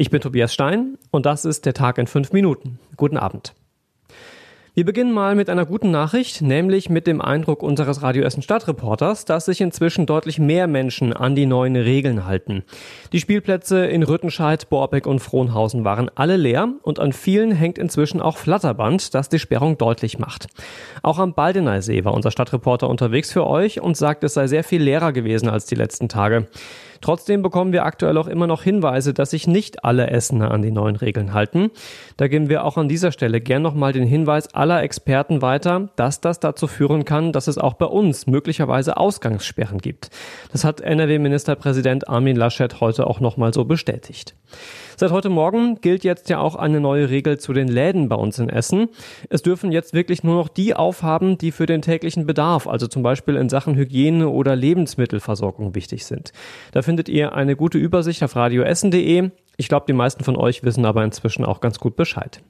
Ich bin Tobias Stein und das ist der Tag in fünf Minuten. Guten Abend. Wir beginnen mal mit einer guten Nachricht, nämlich mit dem Eindruck unseres Radio Essen Stadtreporters, dass sich inzwischen deutlich mehr Menschen an die neuen Regeln halten. Die Spielplätze in Rüttenscheid, Borbeck und Frohnhausen waren alle leer und an vielen hängt inzwischen auch Flatterband, das die Sperrung deutlich macht. Auch am Baldeneysee war unser Stadtreporter unterwegs für euch und sagt, es sei sehr viel leerer gewesen als die letzten Tage. Trotzdem bekommen wir aktuell auch immer noch Hinweise, dass sich nicht alle Essener an die neuen Regeln halten. Da geben wir auch an dieser Stelle gern nochmal den Hinweis aller Experten weiter, dass das dazu führen kann, dass es auch bei uns möglicherweise Ausgangssperren gibt. Das hat NRW-Ministerpräsident Armin Laschet heute auch nochmal so bestätigt. Seit heute Morgen gilt jetzt ja auch eine neue Regel zu den Läden bei uns in Essen. Es dürfen jetzt wirklich nur noch die aufhaben, die für den täglichen Bedarf, also zum Beispiel in Sachen Hygiene oder Lebensmittelversorgung wichtig sind. Da findet ihr eine gute Übersicht auf radioessen.de. Ich glaube, die meisten von euch wissen aber inzwischen auch ganz gut Bescheid.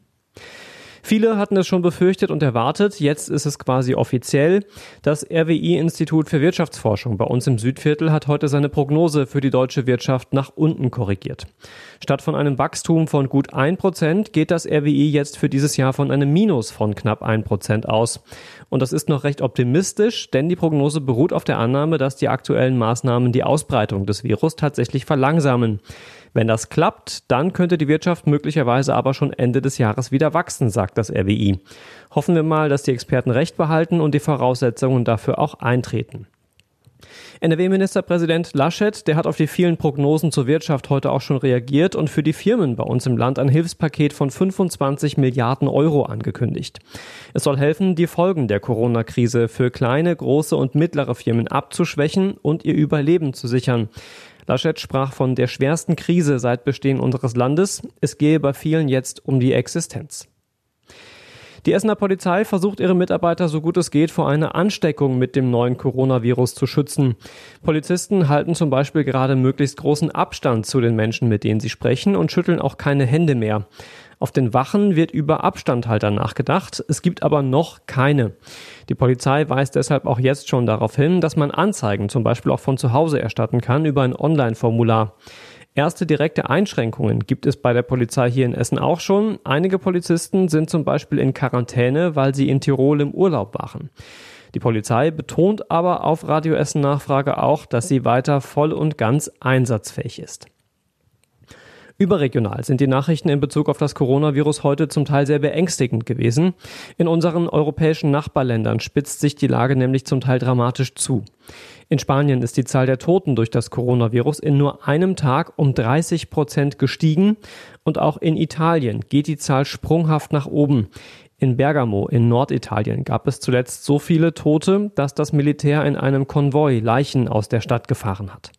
Viele hatten es schon befürchtet und erwartet. Jetzt ist es quasi offiziell. Das RWI-Institut für Wirtschaftsforschung bei uns im Südviertel hat heute seine Prognose für die deutsche Wirtschaft nach unten korrigiert. Statt von einem Wachstum von gut 1% geht das RWI jetzt für dieses Jahr von einem Minus von knapp 1% aus. Und das ist noch recht optimistisch, denn die Prognose beruht auf der Annahme, dass die aktuellen Maßnahmen die Ausbreitung des Virus tatsächlich verlangsamen. Wenn das klappt, dann könnte die Wirtschaft möglicherweise aber schon Ende des Jahres wieder wachsen, sagt das RWI. Hoffen wir mal, dass die Experten recht behalten und die Voraussetzungen dafür auch eintreten. NRW-Ministerpräsident Laschet, der hat auf die vielen Prognosen zur Wirtschaft heute auch schon reagiert und für die Firmen bei uns im Land ein Hilfspaket von 25 Milliarden Euro angekündigt. Es soll helfen, die Folgen der Corona-Krise für kleine, große und mittlere Firmen abzuschwächen und ihr Überleben zu sichern. Laschet sprach von der schwersten Krise seit Bestehen unseres Landes. Es gehe bei vielen jetzt um die Existenz. Die Essener Polizei versucht ihre Mitarbeiter so gut es geht vor einer Ansteckung mit dem neuen Coronavirus zu schützen. Polizisten halten zum Beispiel gerade möglichst großen Abstand zu den Menschen, mit denen sie sprechen und schütteln auch keine Hände mehr. Auf den Wachen wird über Abstandhalter nachgedacht, es gibt aber noch keine. Die Polizei weist deshalb auch jetzt schon darauf hin, dass man Anzeigen zum Beispiel auch von zu Hause erstatten kann über ein Online-Formular. Erste direkte Einschränkungen gibt es bei der Polizei hier in Essen auch schon. Einige Polizisten sind zum Beispiel in Quarantäne, weil sie in Tirol im Urlaub waren. Die Polizei betont aber auf Radio Essen Nachfrage auch, dass sie weiter voll und ganz einsatzfähig ist. Überregional sind die Nachrichten in Bezug auf das Coronavirus heute zum Teil sehr beängstigend gewesen. In unseren europäischen Nachbarländern spitzt sich die Lage nämlich zum Teil dramatisch zu. In Spanien ist die Zahl der Toten durch das Coronavirus in nur einem Tag um 30 Prozent gestiegen und auch in Italien geht die Zahl sprunghaft nach oben. In Bergamo in Norditalien gab es zuletzt so viele Tote, dass das Militär in einem Konvoi Leichen aus der Stadt gefahren hat.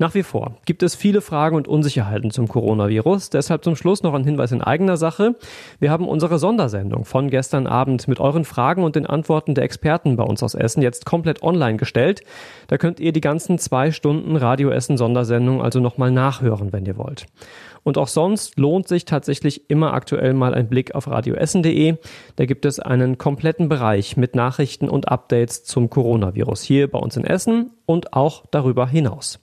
Nach wie vor gibt es viele Fragen und Unsicherheiten zum Coronavirus. Deshalb zum Schluss noch ein Hinweis in eigener Sache. Wir haben unsere Sondersendung von gestern Abend mit euren Fragen und den Antworten der Experten bei uns aus Essen jetzt komplett online gestellt. Da könnt ihr die ganzen zwei Stunden Radio Essen Sondersendung also nochmal nachhören, wenn ihr wollt. Und auch sonst lohnt sich tatsächlich immer aktuell mal ein Blick auf radioessen.de. Da gibt es einen kompletten Bereich mit Nachrichten und Updates zum Coronavirus hier bei uns in Essen und auch darüber hinaus.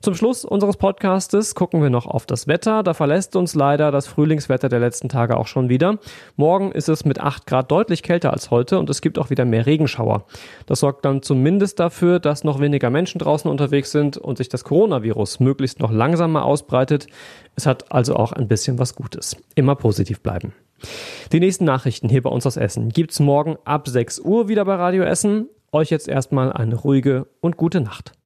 Zum Schluss unseres Podcastes gucken wir noch auf das Wetter. Da verlässt uns leider das Frühlingswetter der letzten Tage auch schon wieder. Morgen ist es mit 8 Grad deutlich kälter als heute und es gibt auch wieder mehr Regenschauer. Das sorgt dann zumindest dafür, dass noch weniger Menschen draußen unterwegs sind und sich das Coronavirus möglichst noch langsamer ausbreitet. Es hat also auch ein bisschen was Gutes. Immer positiv bleiben. Die nächsten Nachrichten hier bei uns aus Essen gibt's morgen ab 6 Uhr wieder bei Radio Essen. Euch jetzt erstmal eine ruhige und gute Nacht.